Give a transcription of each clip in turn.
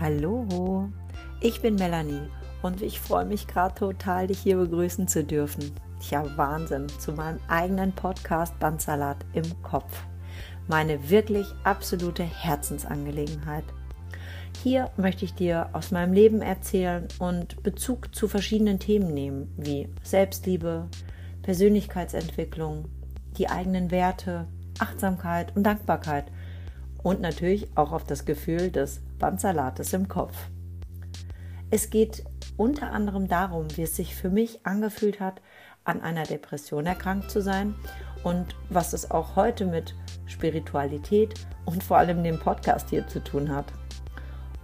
Hallo, ich bin Melanie und ich freue mich gerade total, dich hier begrüßen zu dürfen. Tja, Wahnsinn, zu meinem eigenen Podcast Bandsalat im Kopf. Meine wirklich absolute Herzensangelegenheit. Hier möchte ich dir aus meinem Leben erzählen und Bezug zu verschiedenen Themen nehmen, wie Selbstliebe, Persönlichkeitsentwicklung, die eigenen Werte, Achtsamkeit und Dankbarkeit und natürlich auch auf das Gefühl des Bandsalates im Kopf. Es geht unter anderem darum, wie es sich für mich angefühlt hat, an einer Depression erkrankt zu sein und was es auch heute mit Spiritualität und vor allem dem Podcast hier zu tun hat.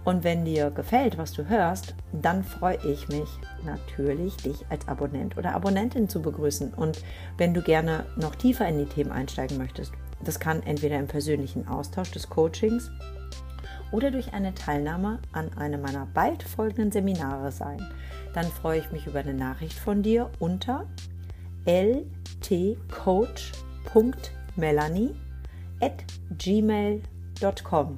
Und wenn dir gefällt, was du hörst, dann freue ich mich natürlich, dich als Abonnent oder Abonnentin zu begrüßen. Und wenn du gerne noch tiefer in die Themen einsteigen möchtest, das kann entweder im persönlichen Austausch des Coachings oder durch eine Teilnahme an einem meiner bald folgenden Seminare sein. Dann freue ich mich über eine Nachricht von dir unter ltcoach.melanie at gmail.com.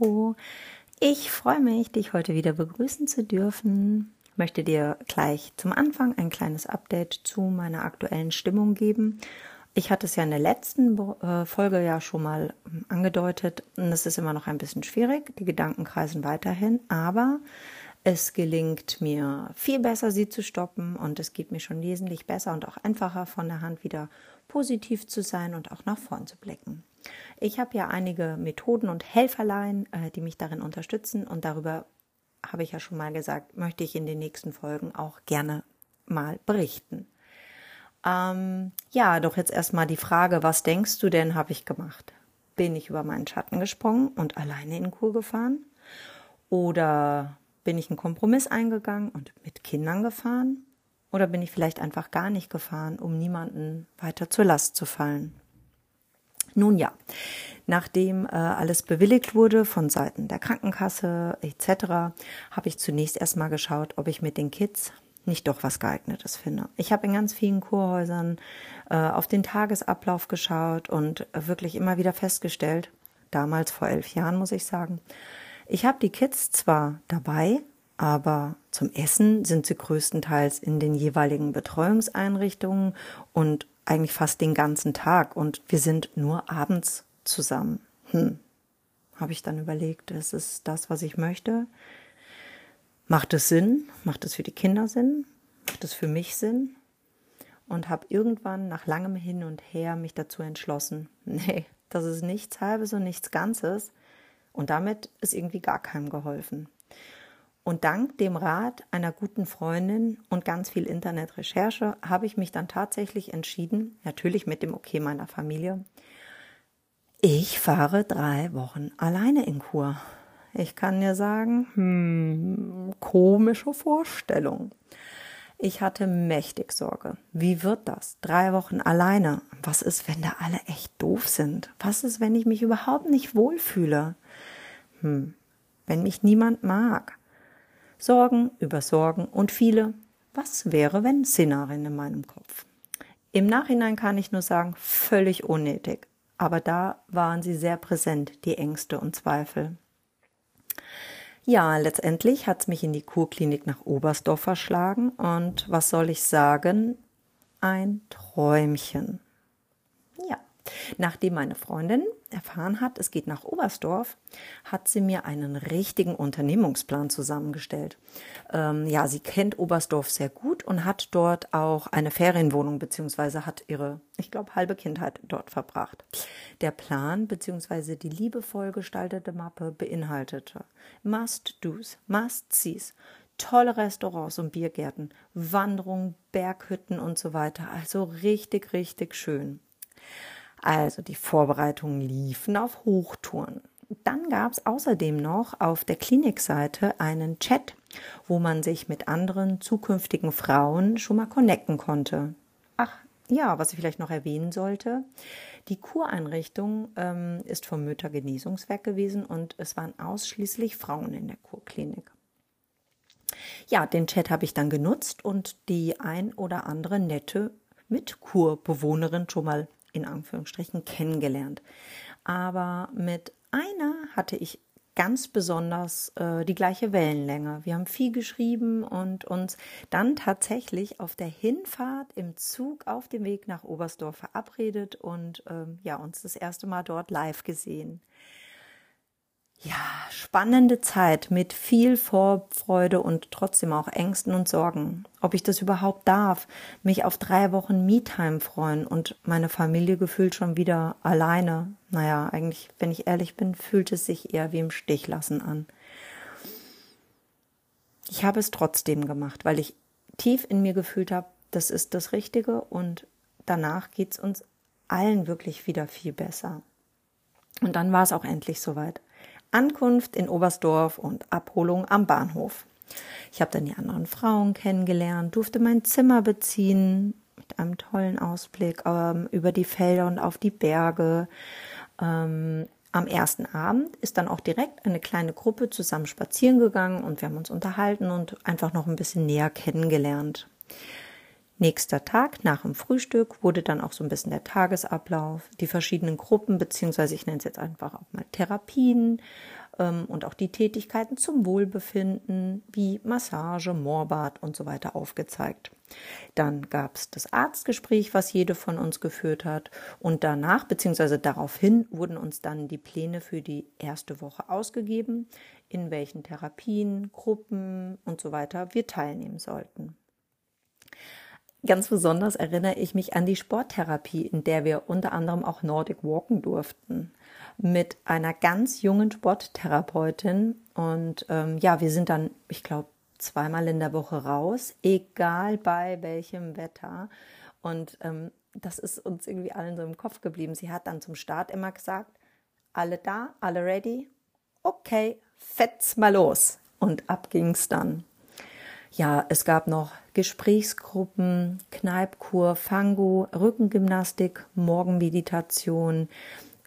Hallo, ich freue mich, dich heute wieder begrüßen zu dürfen. Ich möchte dir gleich zum Anfang ein kleines Update zu meiner aktuellen Stimmung geben. Ich hatte es ja in der letzten äh, Folge ja schon mal ähm, angedeutet und es ist immer noch ein bisschen schwierig. Die Gedanken kreisen weiterhin, aber es gelingt mir viel besser, sie zu stoppen und es geht mir schon wesentlich besser und auch einfacher von der Hand wieder positiv zu sein und auch nach vorn zu blicken. Ich habe ja einige Methoden und Helferlein, äh, die mich darin unterstützen und darüber habe ich ja schon mal gesagt, möchte ich in den nächsten Folgen auch gerne mal berichten. Ähm, ja, doch jetzt erstmal die Frage, was denkst du denn, habe ich gemacht? Bin ich über meinen Schatten gesprungen und alleine in Kur gefahren? Oder bin ich einen Kompromiss eingegangen und mit Kindern gefahren? Oder bin ich vielleicht einfach gar nicht gefahren, um niemanden weiter zur Last zu fallen? Nun ja, nachdem äh, alles bewilligt wurde von Seiten der Krankenkasse etc., habe ich zunächst erstmal geschaut, ob ich mit den Kids nicht doch was geeignetes finde. Ich habe in ganz vielen Kurhäusern äh, auf den Tagesablauf geschaut und wirklich immer wieder festgestellt, damals vor elf Jahren muss ich sagen, ich habe die Kids zwar dabei, aber zum Essen sind sie größtenteils in den jeweiligen Betreuungseinrichtungen und eigentlich fast den ganzen Tag und wir sind nur abends zusammen. Hm. Habe ich dann überlegt, ist es das, was ich möchte? Macht es Sinn? Macht es für die Kinder Sinn? Macht es für mich Sinn? Und habe irgendwann nach langem Hin und Her mich dazu entschlossen, nee, das ist nichts Halbes und nichts Ganzes. Und damit ist irgendwie gar keinem geholfen. Und dank dem Rat einer guten Freundin und ganz viel Internetrecherche habe ich mich dann tatsächlich entschieden, natürlich mit dem Okay meiner Familie, ich fahre drei Wochen alleine in Kur. Ich kann dir sagen, hm, komische Vorstellung. Ich hatte mächtig Sorge. Wie wird das? Drei Wochen alleine. Was ist, wenn da alle echt doof sind? Was ist, wenn ich mich überhaupt nicht wohlfühle? Hm, wenn mich niemand mag? Sorgen über Sorgen und viele Was wäre wenn Szenarien in meinem Kopf. Im Nachhinein kann ich nur sagen, völlig unnötig. Aber da waren sie sehr präsent, die Ängste und Zweifel. Ja, letztendlich hat's mich in die Kurklinik nach Oberstdorf verschlagen und was soll ich sagen? Ein Träumchen. Nachdem meine Freundin erfahren hat, es geht nach Oberstdorf, hat sie mir einen richtigen Unternehmungsplan zusammengestellt. Ähm, ja, sie kennt Oberstdorf sehr gut und hat dort auch eine Ferienwohnung beziehungsweise hat ihre, ich glaube, halbe Kindheit dort verbracht. Der Plan beziehungsweise die liebevoll gestaltete Mappe beinhaltete Must-Dos, Must-Sees, tolle Restaurants und Biergärten, Wanderungen, Berghütten und so weiter. Also richtig, richtig schön. Also die Vorbereitungen liefen auf Hochtouren. Dann gab es außerdem noch auf der Klinikseite einen Chat, wo man sich mit anderen zukünftigen Frauen schon mal connecten konnte. Ach, ja, was ich vielleicht noch erwähnen sollte, die Kureinrichtung ähm, ist vom Müttergenesungswerk gewesen und es waren ausschließlich Frauen in der Kurklinik. Ja, den Chat habe ich dann genutzt und die ein oder andere nette Mitkurbewohnerin schon mal in Anführungsstrichen kennengelernt. Aber mit einer hatte ich ganz besonders äh, die gleiche Wellenlänge. Wir haben viel geschrieben und uns dann tatsächlich auf der Hinfahrt im Zug auf dem Weg nach Oberstdorf verabredet und ähm, ja, uns das erste Mal dort live gesehen. Ja, spannende Zeit mit viel Vorfreude und trotzdem auch Ängsten und Sorgen. Ob ich das überhaupt darf, mich auf drei Wochen Me-Time freuen und meine Familie gefühlt schon wieder alleine. Naja, eigentlich, wenn ich ehrlich bin, fühlt es sich eher wie im Stich lassen an. Ich habe es trotzdem gemacht, weil ich tief in mir gefühlt habe, das ist das Richtige und danach geht's uns allen wirklich wieder viel besser. Und dann war es auch endlich soweit. Ankunft in Oberstdorf und Abholung am Bahnhof. Ich habe dann die anderen Frauen kennengelernt, durfte mein Zimmer beziehen mit einem tollen Ausblick ähm, über die Felder und auf die Berge. Ähm, am ersten Abend ist dann auch direkt eine kleine Gruppe zusammen spazieren gegangen und wir haben uns unterhalten und einfach noch ein bisschen näher kennengelernt. Nächster Tag nach dem Frühstück wurde dann auch so ein bisschen der Tagesablauf, die verschiedenen Gruppen, beziehungsweise ich nenne es jetzt einfach auch mal Therapien ähm, und auch die Tätigkeiten zum Wohlbefinden wie Massage, Moorbad und so weiter aufgezeigt. Dann gab es das Arztgespräch, was jede von uns geführt hat. Und danach, beziehungsweise daraufhin, wurden uns dann die Pläne für die erste Woche ausgegeben, in welchen Therapien, Gruppen und so weiter wir teilnehmen sollten. Ganz besonders erinnere ich mich an die Sporttherapie, in der wir unter anderem auch Nordic walken durften mit einer ganz jungen Sporttherapeutin. Und ähm, ja, wir sind dann, ich glaube, zweimal in der Woche raus, egal bei welchem Wetter. Und ähm, das ist uns irgendwie allen so im Kopf geblieben. Sie hat dann zum Start immer gesagt, alle da, alle ready? Okay, fetz mal los. Und ab ging's dann. Ja, es gab noch Gesprächsgruppen, Kneipkur, Fango, Rückengymnastik, Morgenmeditation.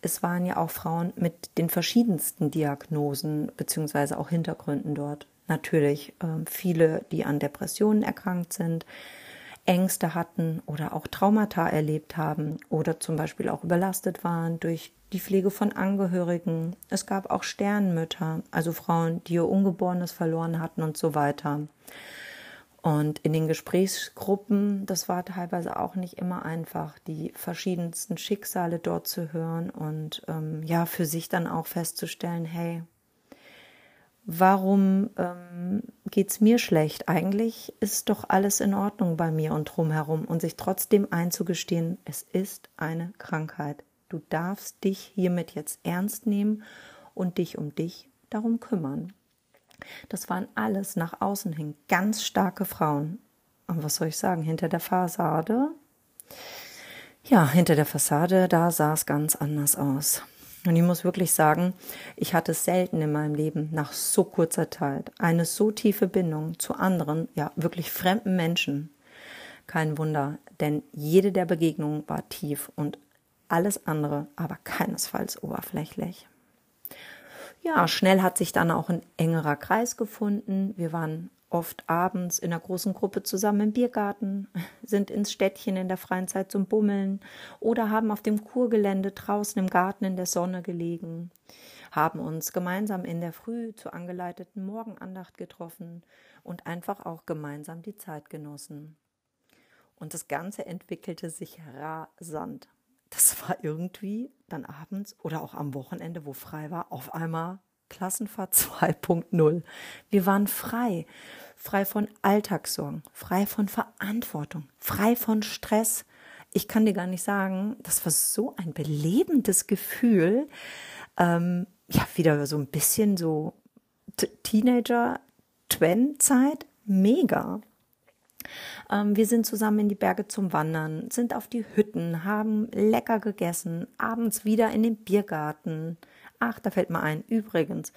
Es waren ja auch Frauen mit den verschiedensten Diagnosen beziehungsweise auch Hintergründen dort. Natürlich äh, viele, die an Depressionen erkrankt sind, Ängste hatten oder auch Traumata erlebt haben oder zum Beispiel auch überlastet waren durch die Pflege von Angehörigen. Es gab auch Sternmütter, also Frauen, die ihr Ungeborenes verloren hatten und so weiter. Und in den Gesprächsgruppen, das war teilweise auch nicht immer einfach, die verschiedensten Schicksale dort zu hören und ähm, ja, für sich dann auch festzustellen, hey, warum ähm, geht's mir schlecht? Eigentlich ist doch alles in Ordnung bei mir und drumherum und sich trotzdem einzugestehen, es ist eine Krankheit. Du darfst dich hiermit jetzt ernst nehmen und dich um dich darum kümmern. Das waren alles nach außen hin ganz starke Frauen. Und was soll ich sagen, hinter der Fassade? Ja, hinter der Fassade, da sah es ganz anders aus. Und ich muss wirklich sagen, ich hatte selten in meinem Leben nach so kurzer Zeit eine so tiefe Bindung zu anderen, ja wirklich fremden Menschen. Kein Wunder, denn jede der Begegnungen war tief und alles andere aber keinesfalls oberflächlich. Ja, schnell hat sich dann auch ein engerer Kreis gefunden. Wir waren oft abends in einer großen Gruppe zusammen im Biergarten, sind ins Städtchen in der freien Zeit zum Bummeln oder haben auf dem Kurgelände draußen im Garten in der Sonne gelegen, haben uns gemeinsam in der Früh zur angeleiteten Morgenandacht getroffen und einfach auch gemeinsam die Zeit genossen. Und das Ganze entwickelte sich rasant das war irgendwie dann abends oder auch am Wochenende, wo frei war, auf einmal Klassenfahrt 2.0. Wir waren frei, frei von Alltagssorgen, frei von Verantwortung, frei von Stress. Ich kann dir gar nicht sagen, das war so ein belebendes Gefühl. Ähm, ja, wieder so ein bisschen so Teenager-Twen-Zeit. Mega. Ähm, wir sind zusammen in die Berge zum Wandern, sind auf die Hütten, haben lecker gegessen, abends wieder in den Biergarten. Ach, da fällt mir ein, übrigens,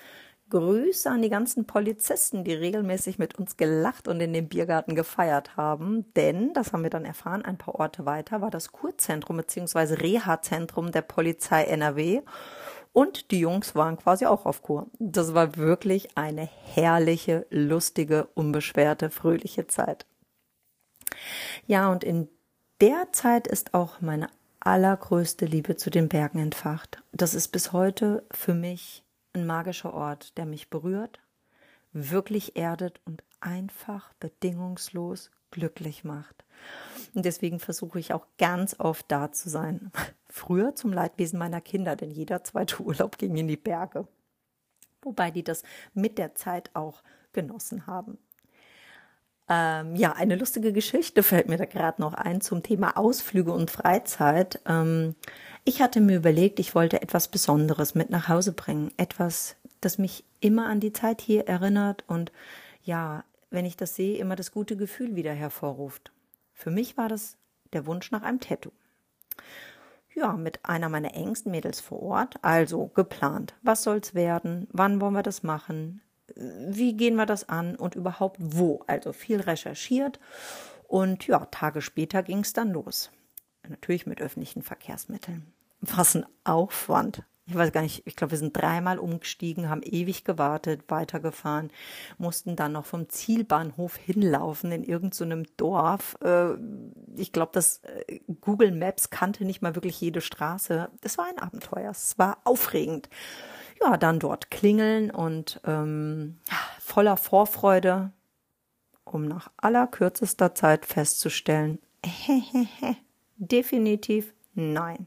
Grüße an die ganzen Polizisten, die regelmäßig mit uns gelacht und in dem Biergarten gefeiert haben. Denn, das haben wir dann erfahren, ein paar Orte weiter war das Kurzentrum bzw. Reha-Zentrum der Polizei NRW. Und die Jungs waren quasi auch auf Kur. Das war wirklich eine herrliche, lustige, unbeschwerte, fröhliche Zeit. Ja, und in der Zeit ist auch meine allergrößte Liebe zu den Bergen entfacht. Das ist bis heute für mich ein magischer Ort, der mich berührt, wirklich erdet und einfach bedingungslos glücklich macht. Und deswegen versuche ich auch ganz oft da zu sein. Früher zum Leidwesen meiner Kinder, denn jeder zweite Urlaub ging in die Berge. Wobei die das mit der Zeit auch genossen haben. Ähm, ja, eine lustige Geschichte fällt mir da gerade noch ein zum Thema Ausflüge und Freizeit. Ähm, ich hatte mir überlegt, ich wollte etwas Besonderes mit nach Hause bringen. Etwas, das mich immer an die Zeit hier erinnert und ja, wenn ich das sehe, immer das gute Gefühl wieder hervorruft. Für mich war das der Wunsch nach einem Tattoo. Ja, mit einer meiner engsten Mädels vor Ort, also geplant. Was soll's werden? Wann wollen wir das machen? Wie gehen wir das an und überhaupt wo? Also viel recherchiert und ja, Tage später ging es dann los. Natürlich mit öffentlichen Verkehrsmitteln. Was ein Aufwand ich weiß gar nicht, ich glaube, wir sind dreimal umgestiegen, haben ewig gewartet, weitergefahren, mussten dann noch vom Zielbahnhof hinlaufen in irgendeinem so Dorf. Äh, ich glaube, das äh, Google Maps kannte nicht mal wirklich jede Straße. Es war ein Abenteuer, es war aufregend. Ja, dann dort klingeln und ähm, voller Vorfreude, um nach allerkürzester Zeit festzustellen, definitiv nein.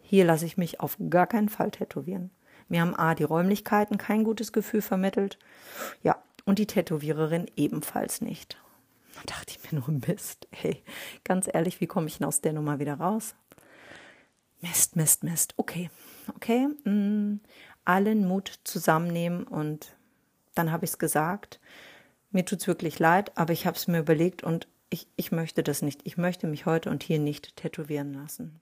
Hier lasse ich mich auf gar keinen Fall tätowieren. Mir haben A, die Räumlichkeiten kein gutes Gefühl vermittelt. Ja, und die Tätowiererin ebenfalls nicht. Da dachte ich mir nur, Mist, hey, ganz ehrlich, wie komme ich denn aus der Nummer wieder raus? Mist, Mist, Mist. Okay, okay. Mh, mm, allen Mut zusammennehmen und dann habe ich es gesagt. Mir tut es wirklich leid, aber ich habe es mir überlegt und ich, ich möchte das nicht. Ich möchte mich heute und hier nicht tätowieren lassen.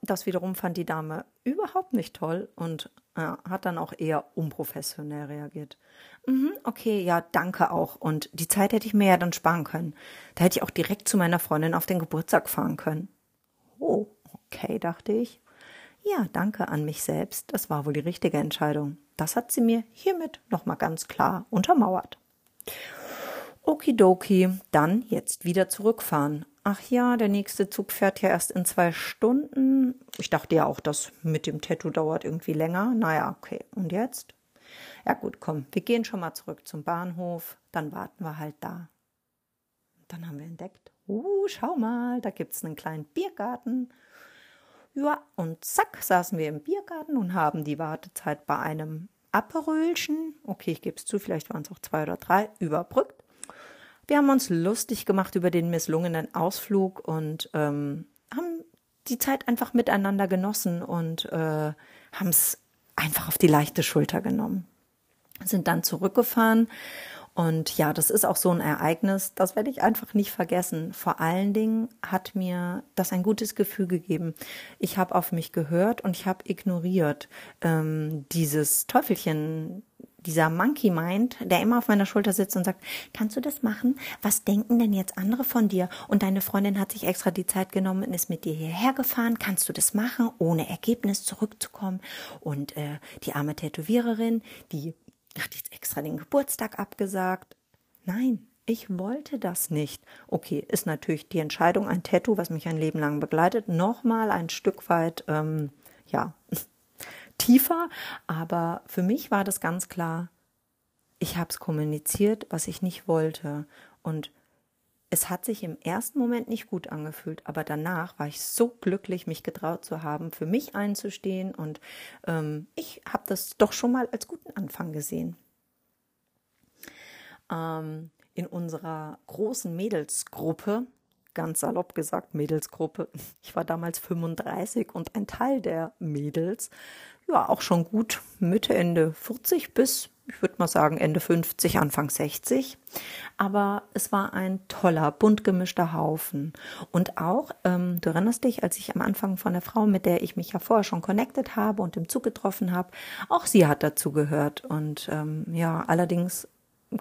Das wiederum fand die Dame überhaupt nicht toll und ja, hat dann auch eher unprofessionell reagiert. Mhm, okay, ja, danke auch. Und die Zeit hätte ich mir ja dann sparen können. Da hätte ich auch direkt zu meiner Freundin auf den Geburtstag fahren können. Oh, okay, dachte ich. Ja, danke an mich selbst. Das war wohl die richtige Entscheidung. Das hat sie mir hiermit nochmal ganz klar untermauert. Okidoki, dann jetzt wieder zurückfahren ach ja, der nächste Zug fährt ja erst in zwei Stunden. Ich dachte ja auch, das mit dem Tattoo dauert irgendwie länger. Naja, okay. Und jetzt? Ja gut, komm, wir gehen schon mal zurück zum Bahnhof, dann warten wir halt da. Dann haben wir entdeckt, uh, schau mal, da gibt's einen kleinen Biergarten. Ja, und zack, saßen wir im Biergarten und haben die Wartezeit bei einem Aperölchen, okay, ich gebe es zu, vielleicht waren es auch zwei oder drei, überbrückt. Wir haben uns lustig gemacht über den misslungenen Ausflug und ähm, haben die Zeit einfach miteinander genossen und äh, haben es einfach auf die leichte Schulter genommen. Sind dann zurückgefahren und ja, das ist auch so ein Ereignis, das werde ich einfach nicht vergessen. Vor allen Dingen hat mir das ein gutes Gefühl gegeben. Ich habe auf mich gehört und ich habe ignoriert ähm, dieses Teufelchen, dieser Monkey Mind, der immer auf meiner Schulter sitzt und sagt, kannst du das machen? Was denken denn jetzt andere von dir? Und deine Freundin hat sich extra die Zeit genommen und ist mit dir hierher gefahren. Kannst du das machen, ohne Ergebnis zurückzukommen? Und äh, die arme Tätowiererin, die hat jetzt extra den Geburtstag abgesagt. Nein, ich wollte das nicht. Okay, ist natürlich die Entscheidung, ein Tattoo, was mich ein Leben lang begleitet, nochmal ein Stück weit, ähm, ja, tiefer, aber für mich war das ganz klar, ich habe es kommuniziert, was ich nicht wollte. Und es hat sich im ersten Moment nicht gut angefühlt, aber danach war ich so glücklich, mich getraut zu haben, für mich einzustehen und ähm, ich habe das doch schon mal als guten Anfang gesehen. Ähm, in unserer großen Mädelsgruppe ganz salopp gesagt, Mädelsgruppe. Ich war damals 35 und ein Teil der Mädels, ja, auch schon gut Mitte, Ende 40 bis ich würde mal sagen, Ende 50, Anfang 60. Aber es war ein toller, bunt gemischter Haufen. Und auch, ähm, du erinnerst dich, als ich am Anfang von der Frau, mit der ich mich ja vorher schon connected habe und im Zug getroffen habe, auch sie hat dazu gehört. Und ähm, ja, allerdings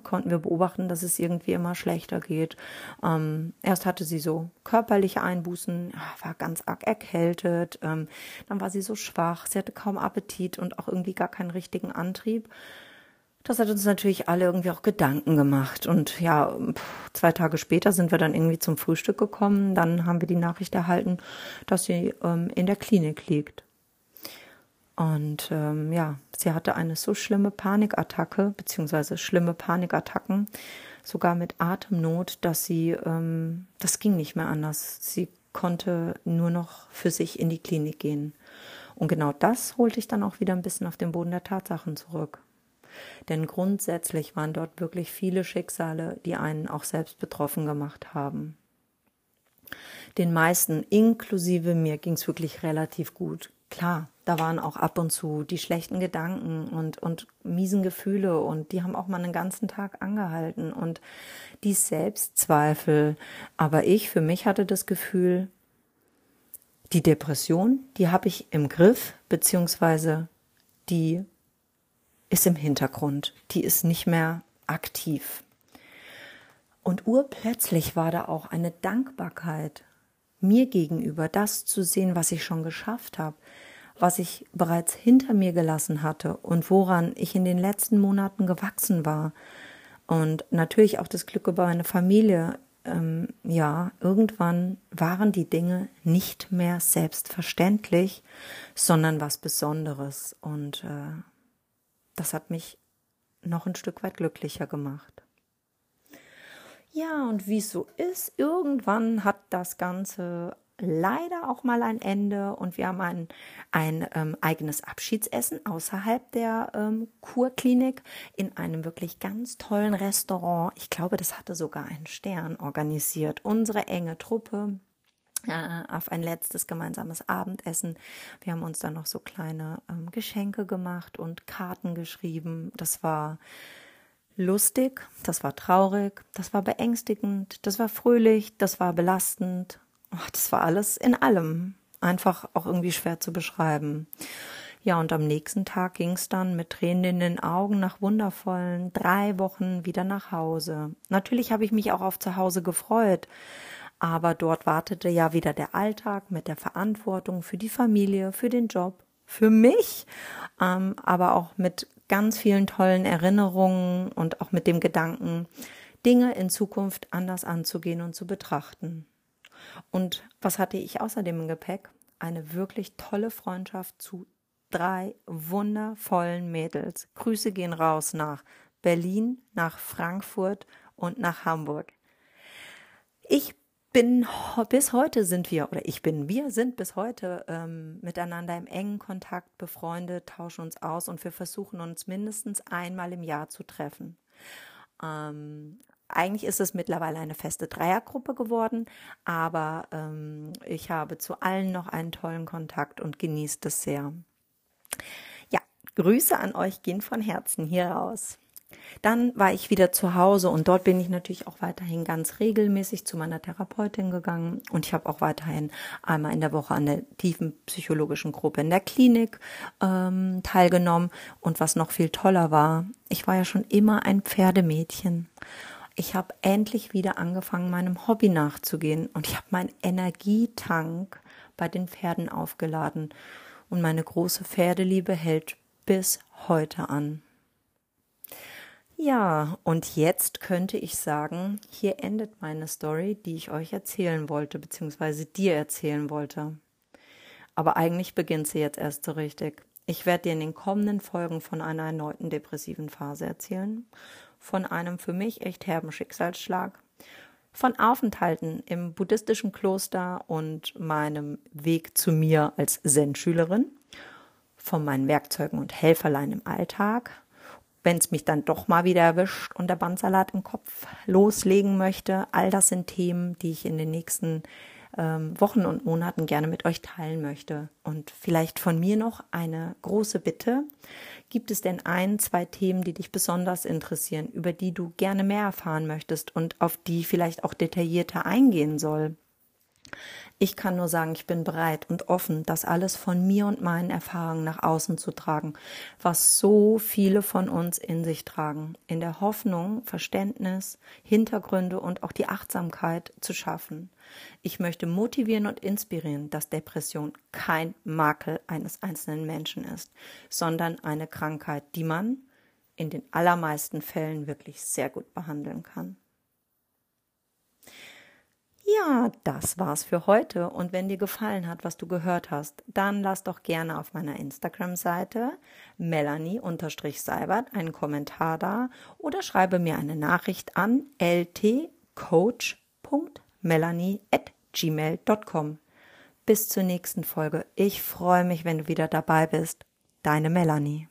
konnten wir beobachten, dass es irgendwie immer schlechter geht. Ähm, erst hatte sie so körperliche Einbußen, war ganz arg erkältet, ähm, dann war sie so schwach, sie hatte kaum Appetit und auch irgendwie gar keinen richtigen Antrieb. Das hat uns natürlich alle irgendwie auch Gedanken gemacht. Und ja, zwei Tage später sind wir dann irgendwie zum Frühstück gekommen. Dann haben wir die Nachricht erhalten, dass sie ähm, in der Klinik liegt. Und ähm, ja, sie hatte eine so schlimme Panikattacke, beziehungsweise schlimme Panikattacken, sogar mit Atemnot, dass sie, ähm, das ging nicht mehr anders. Sie konnte nur noch für sich in die Klinik gehen. Und genau das holte ich dann auch wieder ein bisschen auf den Boden der Tatsachen zurück. Denn grundsätzlich waren dort wirklich viele Schicksale, die einen auch selbst betroffen gemacht haben. Den meisten, inklusive mir, ging es wirklich relativ gut. Klar, da waren auch ab und zu die schlechten Gedanken und, und miesen Gefühle und die haben auch mal einen ganzen Tag angehalten und die Selbstzweifel. Aber ich für mich hatte das Gefühl, die Depression, die habe ich im Griff, beziehungsweise die ist im Hintergrund, die ist nicht mehr aktiv. Und urplötzlich war da auch eine Dankbarkeit mir gegenüber, das zu sehen, was ich schon geschafft habe, was ich bereits hinter mir gelassen hatte und woran ich in den letzten Monaten gewachsen war. Und natürlich auch das Glück über meine Familie. Ähm, ja, irgendwann waren die Dinge nicht mehr selbstverständlich, sondern was Besonderes. Und äh, das hat mich noch ein Stück weit glücklicher gemacht. Ja, und wie es so ist, irgendwann hat das Ganze leider auch mal ein Ende und wir haben ein, ein ähm, eigenes Abschiedsessen außerhalb der ähm, Kurklinik in einem wirklich ganz tollen Restaurant. Ich glaube, das hatte sogar einen Stern organisiert. Unsere enge Truppe auf ein letztes gemeinsames Abendessen. Wir haben uns dann noch so kleine ähm, Geschenke gemacht und Karten geschrieben. Das war lustig, das war traurig, das war beängstigend, das war fröhlich, das war belastend oh, das war alles in allem einfach auch irgendwie schwer zu beschreiben. Ja, und am nächsten Tag ging es dann mit Tränen in den Augen nach wundervollen drei Wochen wieder nach Hause. Natürlich habe ich mich auch auf zu Hause gefreut, aber dort wartete ja wieder der Alltag mit der Verantwortung für die Familie, für den Job, für mich, ähm, aber auch mit ganz vielen tollen Erinnerungen und auch mit dem Gedanken, Dinge in Zukunft anders anzugehen und zu betrachten. Und was hatte ich außerdem im Gepäck? Eine wirklich tolle Freundschaft zu drei wundervollen Mädels. Grüße gehen raus nach Berlin, nach Frankfurt und nach Hamburg. Ich bin bis heute sind wir oder ich bin wir sind bis heute ähm, miteinander im engen Kontakt befreundet, tauschen uns aus und wir versuchen uns mindestens einmal im Jahr zu treffen. Ähm, eigentlich ist es mittlerweile eine feste Dreiergruppe geworden, aber ähm, ich habe zu allen noch einen tollen Kontakt und genieße das sehr. Ja, Grüße an euch gehen von Herzen hier raus. Dann war ich wieder zu Hause und dort bin ich natürlich auch weiterhin ganz regelmäßig zu meiner Therapeutin gegangen. Und ich habe auch weiterhin einmal in der Woche an der tiefen psychologischen Gruppe in der Klinik ähm, teilgenommen. Und was noch viel toller war, ich war ja schon immer ein Pferdemädchen. Ich habe endlich wieder angefangen, meinem Hobby nachzugehen. Und ich habe meinen Energietank bei den Pferden aufgeladen. Und meine große Pferdeliebe hält bis heute an. Ja, und jetzt könnte ich sagen, hier endet meine Story, die ich euch erzählen wollte, beziehungsweise dir erzählen wollte. Aber eigentlich beginnt sie jetzt erst so richtig. Ich werde dir in den kommenden Folgen von einer erneuten depressiven Phase erzählen von einem für mich echt herben Schicksalsschlag, von Aufenthalten im buddhistischen Kloster und meinem Weg zu mir als Zen-Schülerin, von meinen Werkzeugen und Helferlein im Alltag, wenn es mich dann doch mal wieder erwischt und der Bandsalat im Kopf loslegen möchte. All das sind Themen, die ich in den nächsten ähm, Wochen und Monaten gerne mit euch teilen möchte. Und vielleicht von mir noch eine große Bitte. Gibt es denn ein, zwei Themen, die dich besonders interessieren, über die du gerne mehr erfahren möchtest und auf die vielleicht auch detaillierter eingehen soll? Ich kann nur sagen, ich bin bereit und offen, das alles von mir und meinen Erfahrungen nach außen zu tragen, was so viele von uns in sich tragen, in der Hoffnung, Verständnis, Hintergründe und auch die Achtsamkeit zu schaffen. Ich möchte motivieren und inspirieren, dass Depression kein Makel eines einzelnen Menschen ist, sondern eine Krankheit, die man in den allermeisten Fällen wirklich sehr gut behandeln kann. Ja, das war's für heute. Und wenn dir gefallen hat, was du gehört hast, dann lass doch gerne auf meiner Instagram-Seite Melanie-Seibert einen Kommentar da oder schreibe mir eine Nachricht an ltcoach.melanie.gmail.com. Bis zur nächsten Folge. Ich freue mich, wenn du wieder dabei bist. Deine Melanie.